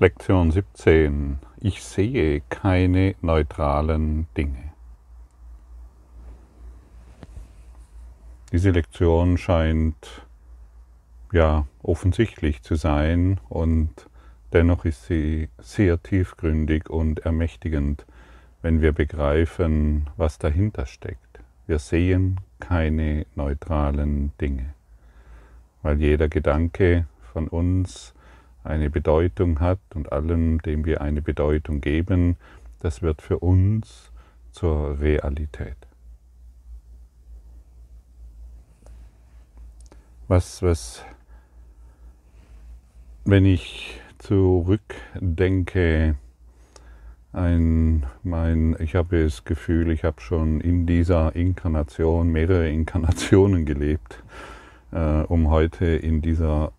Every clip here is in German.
Lektion 17. Ich sehe keine neutralen Dinge. Diese Lektion scheint ja offensichtlich zu sein und dennoch ist sie sehr tiefgründig und ermächtigend, wenn wir begreifen, was dahinter steckt. Wir sehen keine neutralen Dinge, weil jeder Gedanke von uns eine Bedeutung hat und allem, dem wir eine Bedeutung geben, das wird für uns zur Realität. Was, was, wenn ich zurückdenke, ein, mein, ich habe das Gefühl, ich habe schon in dieser Inkarnation mehrere Inkarnationen gelebt, äh, um heute in dieser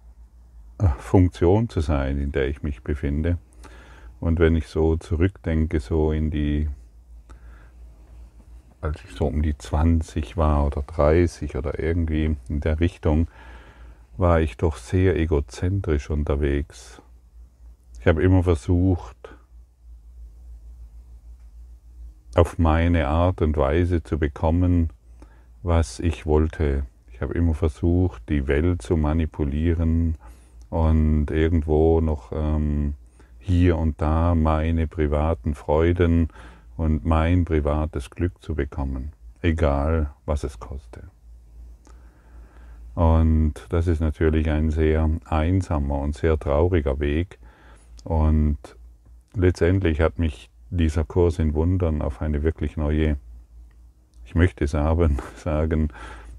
Funktion zu sein, in der ich mich befinde. Und wenn ich so zurückdenke, so in die, als ich so um die 20 war oder 30 oder irgendwie in der Richtung, war ich doch sehr egozentrisch unterwegs. Ich habe immer versucht, auf meine Art und Weise zu bekommen, was ich wollte. Ich habe immer versucht, die Welt zu manipulieren, und irgendwo noch ähm, hier und da meine privaten Freuden und mein privates Glück zu bekommen, egal was es koste. Und das ist natürlich ein sehr einsamer und sehr trauriger Weg. Und letztendlich hat mich dieser Kurs in Wundern auf eine wirklich neue, ich möchte sagen, sagen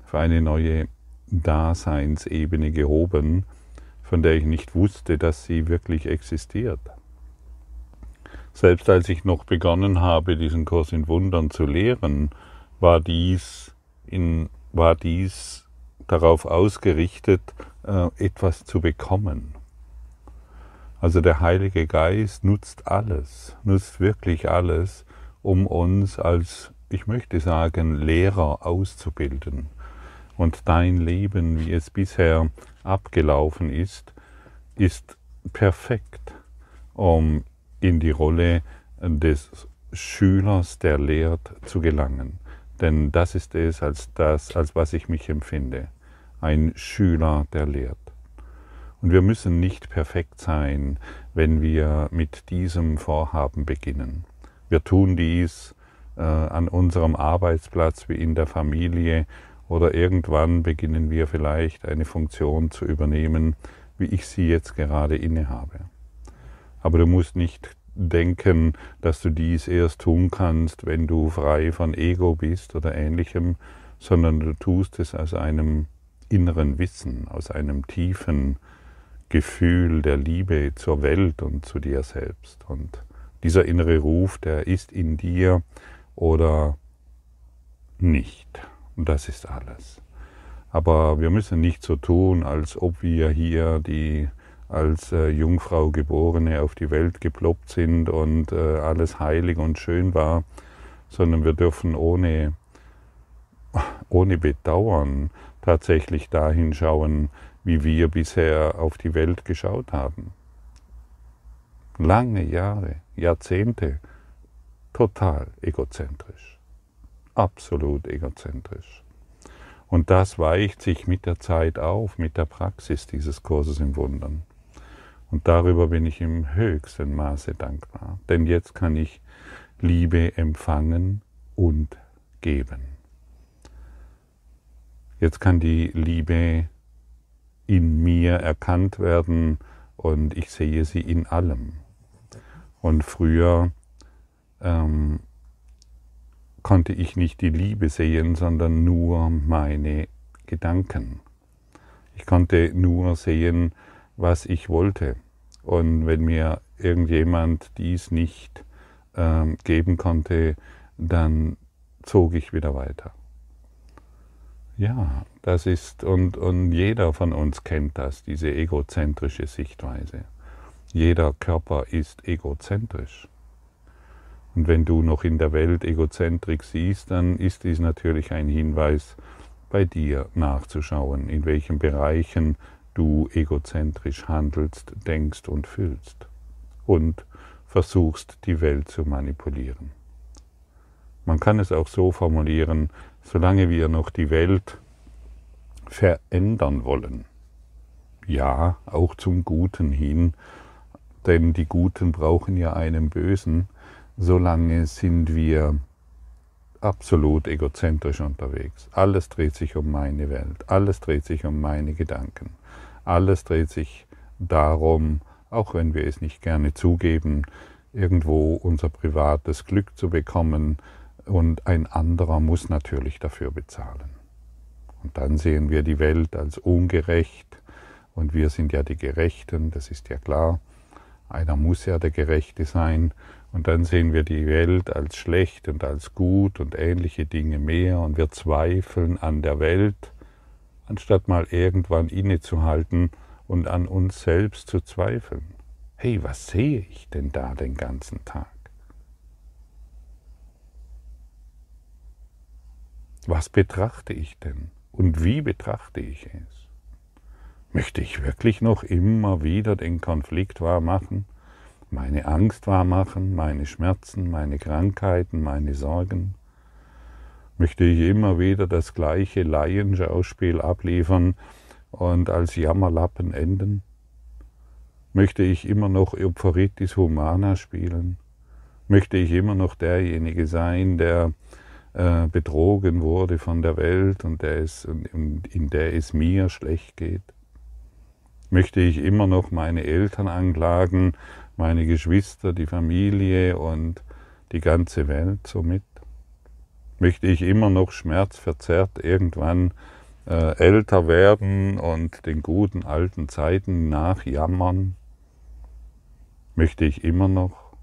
auf eine neue Daseinsebene gehoben, von der ich nicht wusste, dass sie wirklich existiert. Selbst als ich noch begonnen habe, diesen Kurs in Wundern zu lehren, war dies, in, war dies darauf ausgerichtet, äh, etwas zu bekommen. Also der Heilige Geist nutzt alles, nutzt wirklich alles, um uns als, ich möchte sagen, Lehrer auszubilden. Und dein Leben, wie es bisher abgelaufen ist, ist perfekt, um in die Rolle des Schülers, der lehrt, zu gelangen. Denn das ist es, als, das, als was ich mich empfinde. Ein Schüler, der lehrt. Und wir müssen nicht perfekt sein, wenn wir mit diesem Vorhaben beginnen. Wir tun dies äh, an unserem Arbeitsplatz wie in der Familie oder irgendwann beginnen wir vielleicht eine Funktion zu übernehmen, wie ich sie jetzt gerade innehabe. Aber du musst nicht denken, dass du dies erst tun kannst, wenn du frei von Ego bist oder ähnlichem, sondern du tust es aus einem inneren Wissen, aus einem tiefen Gefühl der Liebe zur Welt und zu dir selbst. Und dieser innere Ruf, der ist in dir oder nicht. Und das ist alles. Aber wir müssen nicht so tun, als ob wir hier die als äh, Jungfrau geborene auf die Welt geploppt sind und äh, alles heilig und schön war, sondern wir dürfen ohne, ohne Bedauern tatsächlich dahin schauen, wie wir bisher auf die Welt geschaut haben. Lange Jahre, Jahrzehnte, total egozentrisch absolut egozentrisch. Und das weicht sich mit der Zeit auf, mit der Praxis dieses Kurses im Wundern. Und darüber bin ich im höchsten Maße dankbar. Denn jetzt kann ich Liebe empfangen und geben. Jetzt kann die Liebe in mir erkannt werden und ich sehe sie in allem. Und früher ähm, konnte ich nicht die Liebe sehen, sondern nur meine Gedanken. Ich konnte nur sehen, was ich wollte. Und wenn mir irgendjemand dies nicht äh, geben konnte, dann zog ich wieder weiter. Ja, das ist, und, und jeder von uns kennt das, diese egozentrische Sichtweise. Jeder Körper ist egozentrisch. Und wenn du noch in der Welt Egozentrik siehst, dann ist dies natürlich ein Hinweis, bei dir nachzuschauen, in welchen Bereichen du egozentrisch handelst, denkst und fühlst. und versuchst, die Welt zu manipulieren. Man kann es auch so formulieren, solange wir noch die Welt verändern wollen, ja, auch zum Guten hin, denn die Guten brauchen ja einen Bösen, solange sind wir absolut egozentrisch unterwegs. Alles dreht sich um meine Welt, alles dreht sich um meine Gedanken, alles dreht sich darum, auch wenn wir es nicht gerne zugeben, irgendwo unser privates Glück zu bekommen und ein anderer muss natürlich dafür bezahlen. Und dann sehen wir die Welt als ungerecht und wir sind ja die Gerechten, das ist ja klar. Einer muss ja der Gerechte sein und dann sehen wir die Welt als schlecht und als gut und ähnliche Dinge mehr und wir zweifeln an der Welt, anstatt mal irgendwann innezuhalten und an uns selbst zu zweifeln. Hey, was sehe ich denn da den ganzen Tag? Was betrachte ich denn und wie betrachte ich es? Möchte ich wirklich noch immer wieder den Konflikt wahrmachen? Meine Angst wahrmachen, meine Schmerzen, meine Krankheiten, meine Sorgen? Möchte ich immer wieder das gleiche Laienschauspiel abliefern und als Jammerlappen enden? Möchte ich immer noch Opferitis Humana spielen? Möchte ich immer noch derjenige sein, der äh, betrogen wurde von der Welt und der es, in, in der es mir schlecht geht? Möchte ich immer noch meine Eltern anklagen, meine Geschwister, die Familie und die ganze Welt somit? Möchte ich immer noch schmerzverzerrt irgendwann äh, älter werden und den guten alten Zeiten nachjammern? Möchte ich immer noch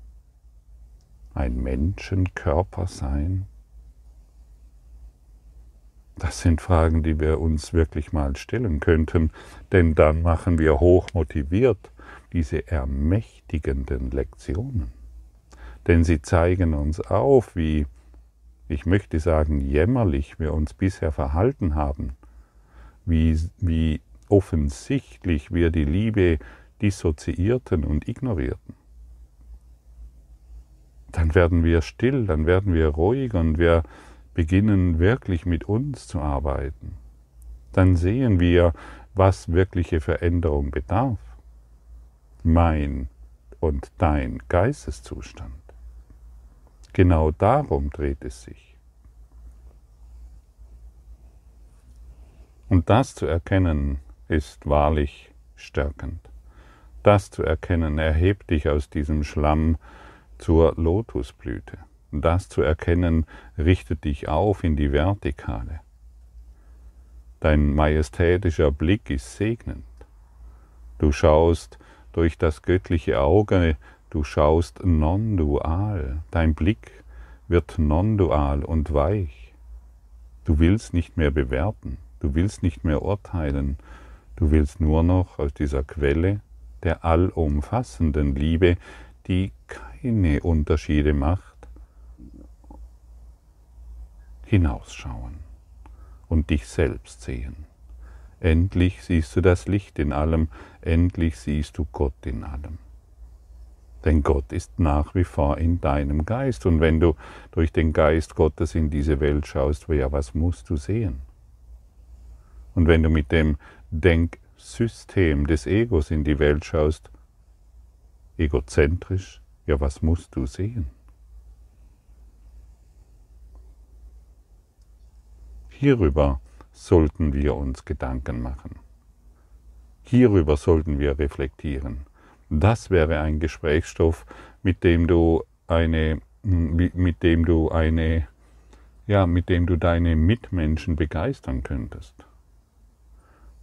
ein Menschenkörper sein? Das sind Fragen, die wir uns wirklich mal stellen könnten, denn dann machen wir hoch motiviert diese ermächtigenden Lektionen. Denn sie zeigen uns auf, wie, ich möchte sagen, jämmerlich wir uns bisher verhalten haben, wie, wie offensichtlich wir die Liebe dissoziierten und ignorierten. Dann werden wir still, dann werden wir ruhig und wir beginnen wirklich mit uns zu arbeiten. Dann sehen wir, was wirkliche Veränderung bedarf mein und dein Geisteszustand. Genau darum dreht es sich. Und das zu erkennen ist wahrlich stärkend. Das zu erkennen erhebt dich aus diesem Schlamm zur Lotusblüte. Das zu erkennen richtet dich auf in die Vertikale. Dein majestätischer Blick ist segnend. Du schaust durch das göttliche Auge, du schaust non-dual, dein Blick wird non-dual und weich. Du willst nicht mehr bewerten, du willst nicht mehr urteilen, du willst nur noch aus dieser Quelle der allumfassenden Liebe, die keine Unterschiede macht, hinausschauen und dich selbst sehen. Endlich siehst du das Licht in allem, endlich siehst du Gott in allem. Denn Gott ist nach wie vor in deinem Geist. Und wenn du durch den Geist Gottes in diese Welt schaust, ja, was musst du sehen? Und wenn du mit dem Denksystem des Egos in die Welt schaust, egozentrisch, ja, was musst du sehen? Hierüber sollten wir uns Gedanken machen. Hierüber sollten wir reflektieren. Das wäre ein Gesprächsstoff, mit dem du eine, mit dem du eine, ja, mit dem du deine Mitmenschen begeistern könntest.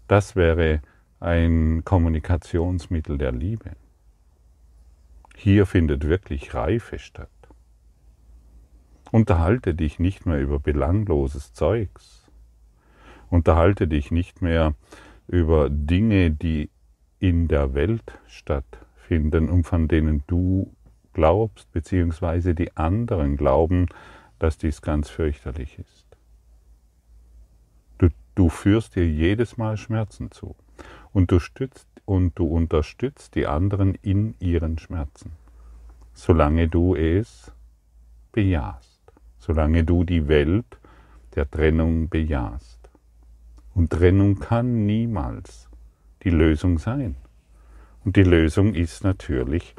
Das wäre ein Kommunikationsmittel der Liebe. Hier findet wirklich Reife statt. Unterhalte dich nicht mehr über belangloses Zeugs Unterhalte dich nicht mehr über Dinge, die in der Welt stattfinden und von denen du glaubst, beziehungsweise die anderen glauben, dass dies ganz fürchterlich ist. Du, du führst dir jedes Mal Schmerzen zu und du stützt und du unterstützt die anderen in ihren Schmerzen, solange du es bejahst, solange du die Welt der Trennung bejahst. Und Trennung kann niemals die Lösung sein. Und die Lösung ist natürlich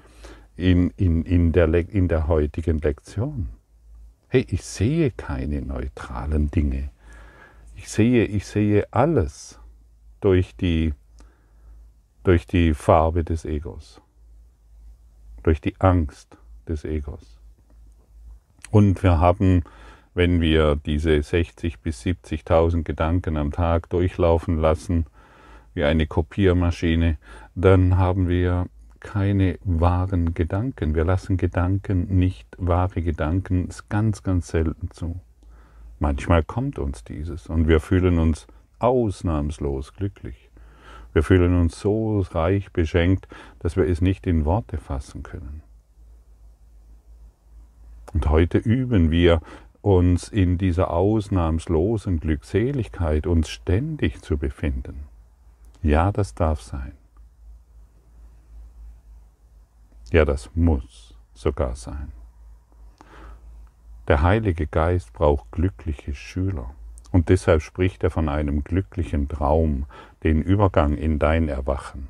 in, in, in, der, in der heutigen Lektion. Hey, ich sehe keine neutralen Dinge. Ich sehe, ich sehe alles durch die, durch die Farbe des Egos, durch die Angst des Egos. Und wir haben, wenn wir diese 60.000 bis 70.000 Gedanken am Tag durchlaufen lassen, wie eine Kopiermaschine, dann haben wir keine wahren Gedanken. Wir lassen Gedanken nicht, wahre Gedanken ganz, ganz selten zu. Manchmal kommt uns dieses und wir fühlen uns ausnahmslos glücklich. Wir fühlen uns so reich beschenkt, dass wir es nicht in Worte fassen können. Und heute üben wir uns in dieser ausnahmslosen Glückseligkeit uns ständig zu befinden. Ja, das darf sein. Ja, das muss sogar sein. Der Heilige Geist braucht glückliche Schüler. Und deshalb spricht er von einem glücklichen Traum, den Übergang in dein Erwachen.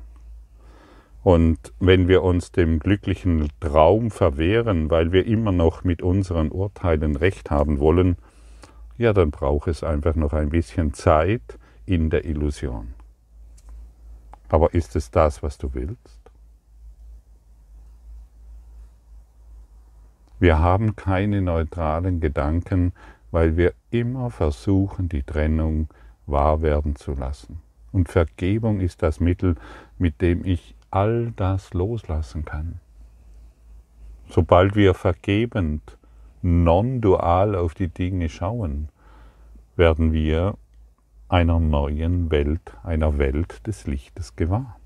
Und wenn wir uns dem glücklichen Traum verwehren, weil wir immer noch mit unseren Urteilen recht haben wollen, ja, dann braucht es einfach noch ein bisschen Zeit in der Illusion. Aber ist es das, was du willst? Wir haben keine neutralen Gedanken, weil wir immer versuchen, die Trennung wahr werden zu lassen. Und Vergebung ist das Mittel, mit dem ich all das loslassen kann. Sobald wir vergebend, non-dual auf die Dinge schauen, werden wir einer neuen Welt, einer Welt des Lichtes gewahr.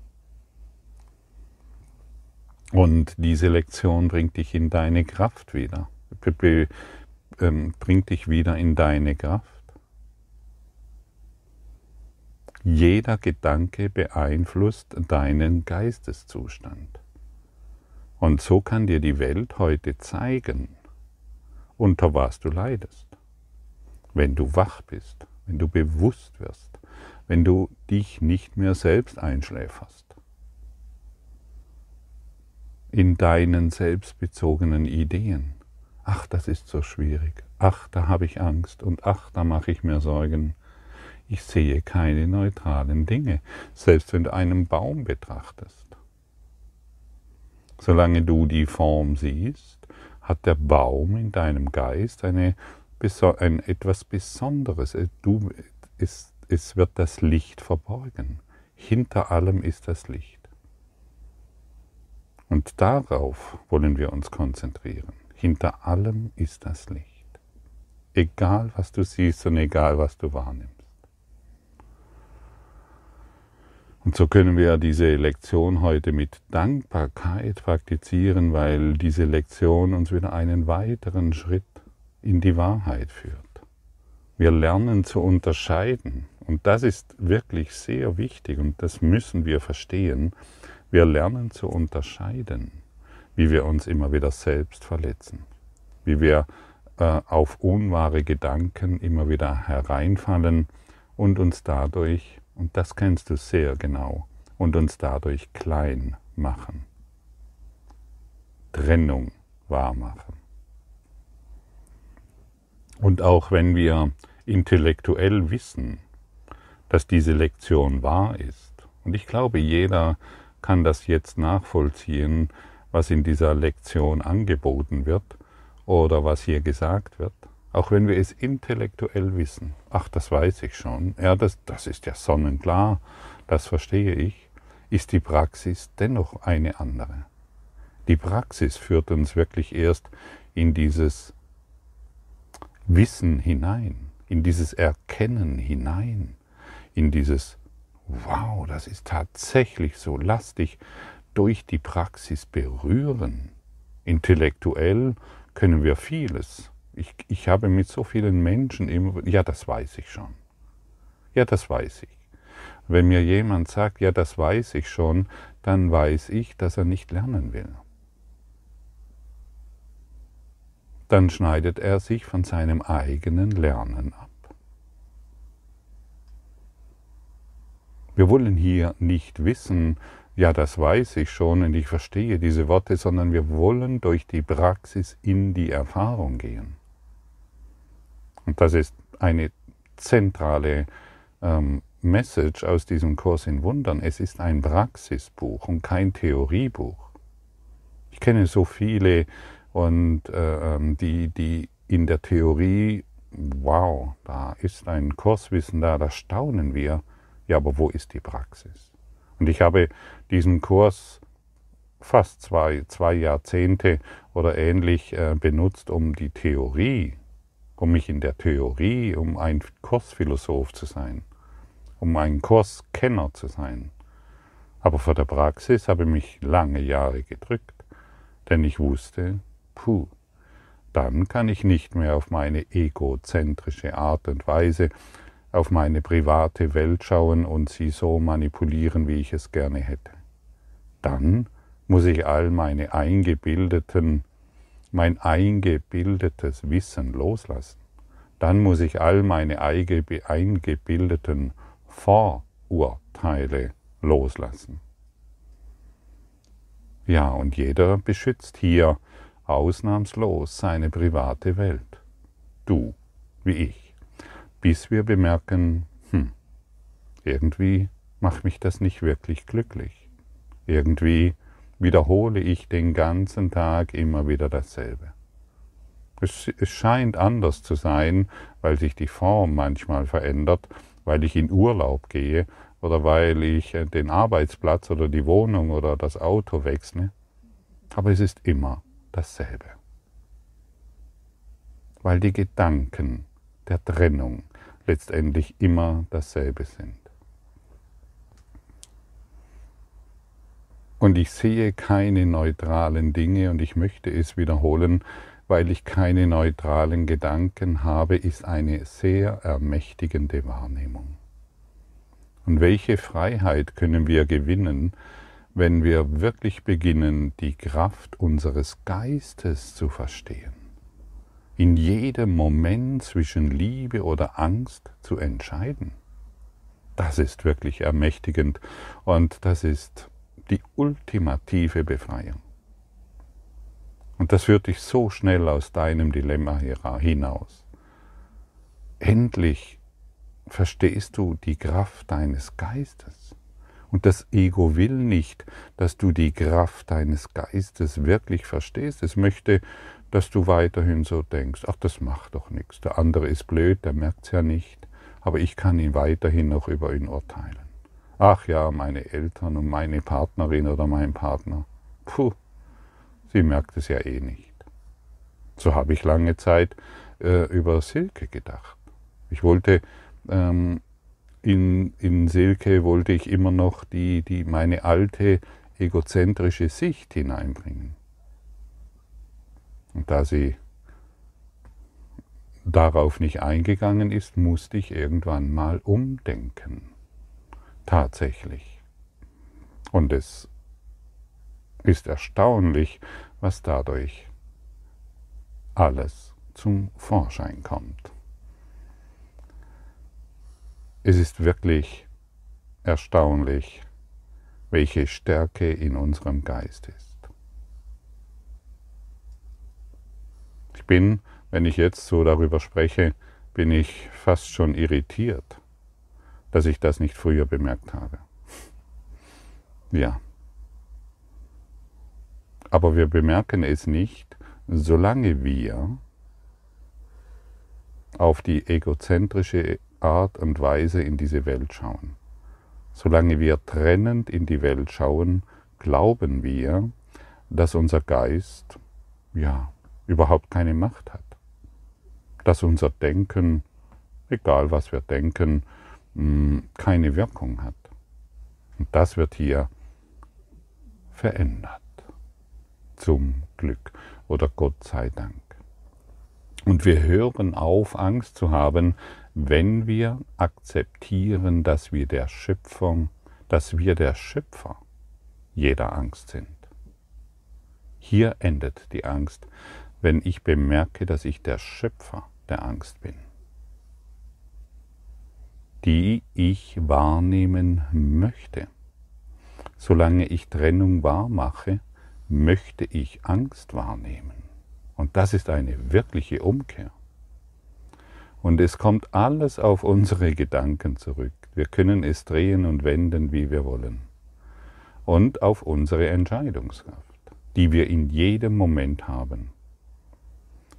Und diese Lektion bringt dich in deine Kraft wieder, ähm, bringt dich wieder in deine Kraft. Jeder Gedanke beeinflusst deinen Geisteszustand. Und so kann dir die Welt heute zeigen, unter was du leidest, wenn du wach bist wenn du bewusst wirst, wenn du dich nicht mehr selbst einschläferst. In deinen selbstbezogenen Ideen. Ach, das ist so schwierig. Ach, da habe ich Angst und ach, da mache ich mir Sorgen. Ich sehe keine neutralen Dinge, selbst wenn du einen Baum betrachtest. Solange du die Form siehst, hat der Baum in deinem Geist eine ein, etwas Besonderes. Äh, du, es, es wird das Licht verborgen. Hinter allem ist das Licht. Und darauf wollen wir uns konzentrieren. Hinter allem ist das Licht. Egal was du siehst und egal was du wahrnimmst. Und so können wir diese Lektion heute mit Dankbarkeit praktizieren, weil diese Lektion uns wieder einen weiteren Schritt in die Wahrheit führt. Wir lernen zu unterscheiden und das ist wirklich sehr wichtig und das müssen wir verstehen. Wir lernen zu unterscheiden, wie wir uns immer wieder selbst verletzen, wie wir äh, auf unwahre Gedanken immer wieder hereinfallen und uns dadurch, und das kennst du sehr genau, und uns dadurch klein machen. Trennung wahrmachen. Und auch wenn wir intellektuell wissen, dass diese Lektion wahr ist, und ich glaube, jeder kann das jetzt nachvollziehen, was in dieser Lektion angeboten wird oder was hier gesagt wird, auch wenn wir es intellektuell wissen. Ach, das weiß ich schon. Ja, das, das ist ja sonnenklar, das verstehe ich, ist die Praxis dennoch eine andere. Die Praxis führt uns wirklich erst in dieses Wissen hinein, in dieses Erkennen hinein, in dieses Wow, das ist tatsächlich so, lass dich durch die Praxis berühren. Intellektuell können wir vieles. Ich, ich habe mit so vielen Menschen immer, ja, das weiß ich schon. Ja, das weiß ich. Wenn mir jemand sagt, ja, das weiß ich schon, dann weiß ich, dass er nicht lernen will. Dann schneidet er sich von seinem eigenen Lernen ab. Wir wollen hier nicht wissen, ja, das weiß ich schon und ich verstehe diese Worte, sondern wir wollen durch die Praxis in die Erfahrung gehen. Und das ist eine zentrale ähm, Message aus diesem Kurs in Wundern. Es ist ein Praxisbuch und kein Theoriebuch. Ich kenne so viele und äh, ähm, die, die in der Theorie, wow, da ist ein Kurswissen da, da staunen wir. Ja, aber wo ist die Praxis? Und ich habe diesen Kurs fast zwei, zwei Jahrzehnte oder ähnlich äh, benutzt, um die Theorie, um mich in der Theorie, um ein Kursphilosoph zu sein, um ein Kurskenner zu sein. Aber vor der Praxis habe ich mich lange Jahre gedrückt, denn ich wusste, puh, dann kann ich nicht mehr auf meine egozentrische Art und Weise auf meine private Welt schauen und sie so manipulieren, wie ich es gerne hätte. Dann muss ich all meine eingebildeten, mein eingebildetes Wissen loslassen. Dann muss ich all meine eingebildeten Vorurteile loslassen. Ja, und jeder beschützt hier ausnahmslos seine private Welt. Du wie ich bis wir bemerken, hm, irgendwie macht mich das nicht wirklich glücklich. Irgendwie wiederhole ich den ganzen Tag immer wieder dasselbe. Es, es, scheint anders zu sein, weil sich die Form manchmal verändert, weil ich in Urlaub gehe oder weil ich äh, den Arbeitsplatz oder die Wohnung oder das Auto wechsle. Aber es ist immer dasselbe. Weil die Gedanken der Trennung letztendlich immer dasselbe sind. Und ich sehe keine neutralen Dinge und ich möchte es wiederholen, weil ich keine neutralen Gedanken habe, ist eine sehr ermächtigende Wahrnehmung. Und welche Freiheit können wir gewinnen, wenn wir wirklich beginnen, die Kraft unseres Geistes zu verstehen? in jedem Moment zwischen Liebe oder Angst zu entscheiden. Das ist wirklich ermächtigend und das ist die ultimative Befreiung. Und das führt dich so schnell aus deinem Dilemma hinaus. Endlich verstehst du die Kraft deines Geistes. Und das Ego will nicht, dass du die Kraft deines Geistes wirklich verstehst. Es möchte dass du weiterhin so denkst, ach, das macht doch nichts. Der andere ist blöd, der merkt es ja nicht, aber ich kann ihn weiterhin noch über ihn urteilen. Ach ja, meine Eltern und meine Partnerin oder mein Partner, puh, sie merkt es ja eh nicht. So habe ich lange Zeit äh, über Silke gedacht. Ich wollte ähm, in, in Silke wollte ich immer noch die, die meine alte egozentrische Sicht hineinbringen. Und da sie darauf nicht eingegangen ist, musste ich irgendwann mal umdenken. Tatsächlich. Und es ist erstaunlich, was dadurch alles zum Vorschein kommt. Es ist wirklich erstaunlich, welche Stärke in unserem Geist ist. Ich bin, wenn ich jetzt so darüber spreche, bin ich fast schon irritiert, dass ich das nicht früher bemerkt habe. Ja. Aber wir bemerken es nicht, solange wir auf die egozentrische Art und Weise in diese Welt schauen. Solange wir trennend in die Welt schauen, glauben wir, dass unser Geist, ja, überhaupt keine Macht hat. Dass unser Denken, egal was wir denken, keine Wirkung hat. Und das wird hier verändert. Zum Glück oder Gott sei Dank. Und wir hören auf, Angst zu haben, wenn wir akzeptieren, dass wir der Schöpfung, dass wir der Schöpfer jeder Angst sind. Hier endet die Angst, wenn ich bemerke, dass ich der Schöpfer der Angst bin, die ich wahrnehmen möchte. Solange ich Trennung wahrmache, möchte ich Angst wahrnehmen. Und das ist eine wirkliche Umkehr. Und es kommt alles auf unsere Gedanken zurück. Wir können es drehen und wenden, wie wir wollen. Und auf unsere Entscheidungskraft, die wir in jedem Moment haben,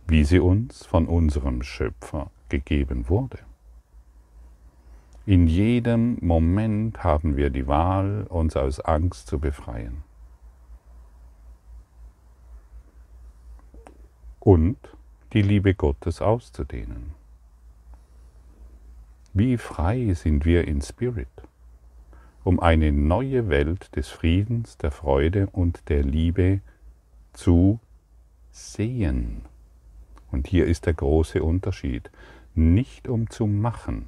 wie sie uns von unserem Schöpfer gegeben wurde. In jedem Moment haben wir die Wahl, uns aus Angst zu befreien. Und die Liebe Gottes auszudehnen. Wie frei sind wir in Spirit, um eine neue Welt des Friedens, der Freude und der Liebe zu sehen. Und hier ist der große Unterschied. Nicht um zu machen,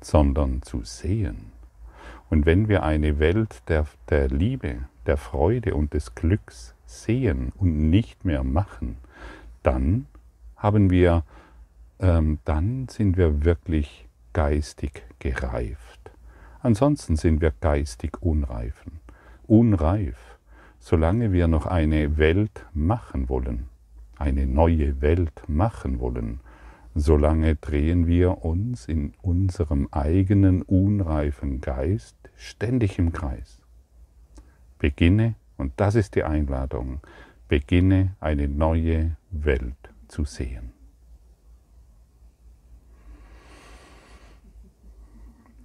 sondern zu sehen. Und wenn wir eine Welt der, der Liebe, der Freude und des Glücks sehen und nicht mehr machen, dann haben wir ähm, dann sind wir wirklich geistig gereift. Ansonsten sind wir geistig unreifen, unreif, solange wir noch eine Welt machen wollen, eine neue Welt machen wollen, solange drehen wir uns in unserem eigenen unreifen Geist ständig im Kreis. Beginne, und das ist die Einladung, beginne eine neue Welt zu sehen.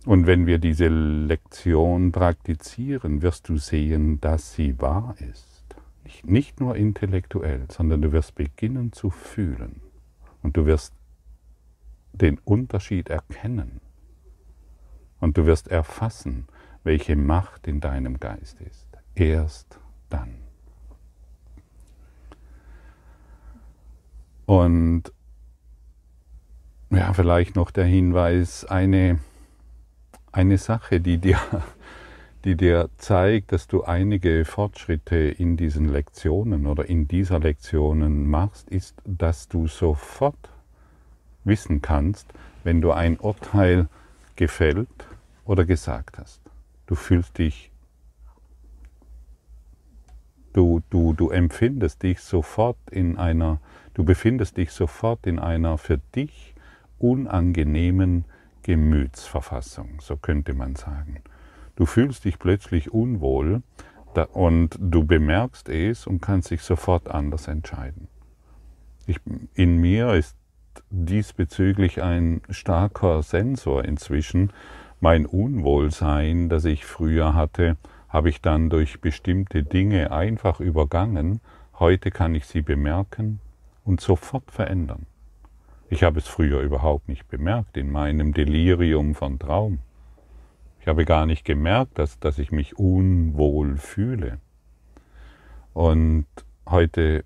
Und wenn wir diese Lektion praktizieren, wirst du sehen, dass sie wahr ist. Nicht, nur intellektuell, sondern du wirst beginnen zu fühlen. Und du wirst den Unterschied erkennen. Und du wirst erfassen, welche Macht in deinem Geist ist. Erst dann. Und ja, vielleicht noch der Hinweis, eine eine Sache, die dir, die dir zeigt, dass du einige Fortschritte in diesen Lektionen oder in dieser Lektionen machst, ist, dass du sofort wissen kannst, wenn du ein Urteil gefällt oder gesagt hast. Du fühlst dich, du, du, du empfindest dich sofort in einer, du befindest dich sofort in einer für dich unangenehmen Gemütsverfassung, so könnte man sagen. Du fühlst dich plötzlich unwohl und du bemerkst es und kannst dich sofort anders entscheiden. Ich, in mir ist diesbezüglich ein starker Sensor inzwischen. Mein Unwohlsein, das ich früher hatte, habe ich dann durch bestimmte Dinge einfach übergangen. Heute kann ich sie bemerken und sofort verändern. Ich habe es früher überhaupt nicht bemerkt in meinem Delirium von Traum. Ich habe gar nicht gemerkt, dass, dass ich mich unwohl fühle. Und heute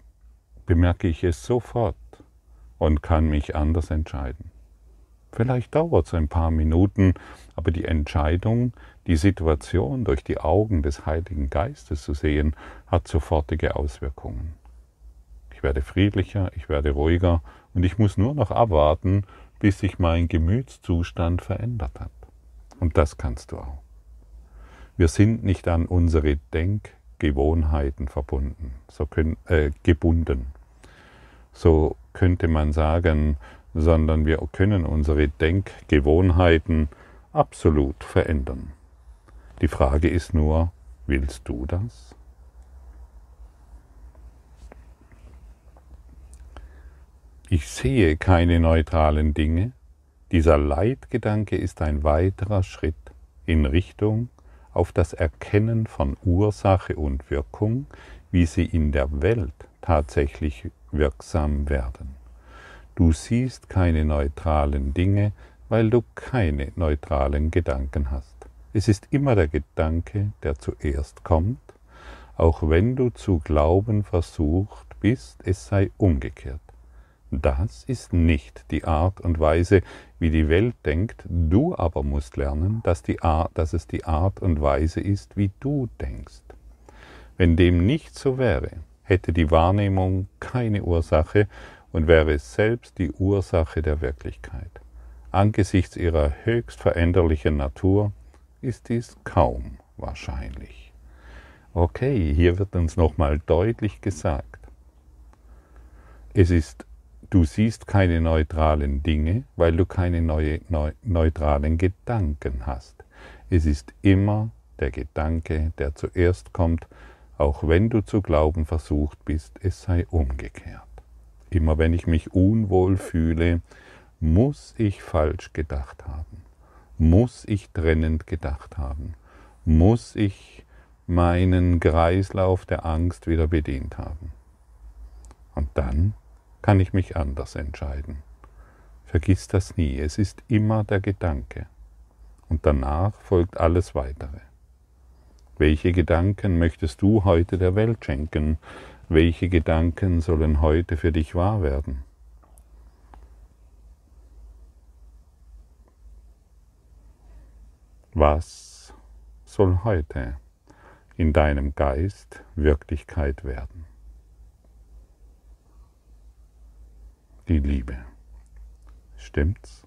bemerke ich es sofort und kann mich anders entscheiden. Vielleicht dauert es ein paar Minuten, aber die Entscheidung, die Situation durch die Augen des Heiligen Geistes zu sehen, hat sofortige Auswirkungen. Ich werde friedlicher, ich werde ruhiger und ich muss nur noch abwarten, bis sich mein Gemütszustand verändert hat. Und das kannst du auch. Wir sind nicht an unsere Denkgewohnheiten verbunden, so können, äh, gebunden. So könnte man sagen, sondern wir können unsere Denkgewohnheiten absolut verändern. Die Frage ist nur, willst du das? Ich sehe keine neutralen Dinge. Dieser Leitgedanke ist ein weiterer Schritt in Richtung auf das Erkennen von Ursache und Wirkung, wie sie in der Welt tatsächlich wirksam werden. Du siehst keine neutralen Dinge, weil du keine neutralen Gedanken hast. Es ist immer der Gedanke, der zuerst kommt, auch wenn du zu glauben versucht bist, es sei umgekehrt. Das ist nicht die Art und Weise, wie die Welt denkt. Du aber musst lernen, dass, die Art, dass es die Art und Weise ist, wie du denkst. Wenn dem nicht so wäre, hätte die Wahrnehmung keine Ursache und wäre selbst die Ursache der Wirklichkeit. Angesichts ihrer höchst veränderlichen Natur ist dies kaum wahrscheinlich. Okay, hier wird uns nochmal deutlich gesagt, es ist Du siehst keine neutralen Dinge, weil du keine neue, neu, neutralen Gedanken hast. Es ist immer der Gedanke, der zuerst kommt, auch wenn du zu glauben versucht bist, es sei umgekehrt. Immer wenn ich mich unwohl fühle, muss ich falsch gedacht haben, muss ich trennend gedacht haben, muss ich meinen Kreislauf der Angst wieder bedient haben. Und dann kann ich mich anders entscheiden. Vergiss das nie, es ist immer der Gedanke. Und danach folgt alles weitere. Welche Gedanken möchtest du heute der Welt schenken? Welche Gedanken sollen heute für dich wahr werden? Was soll heute in deinem Geist Wirklichkeit werden? die Liebe. Stimmt's?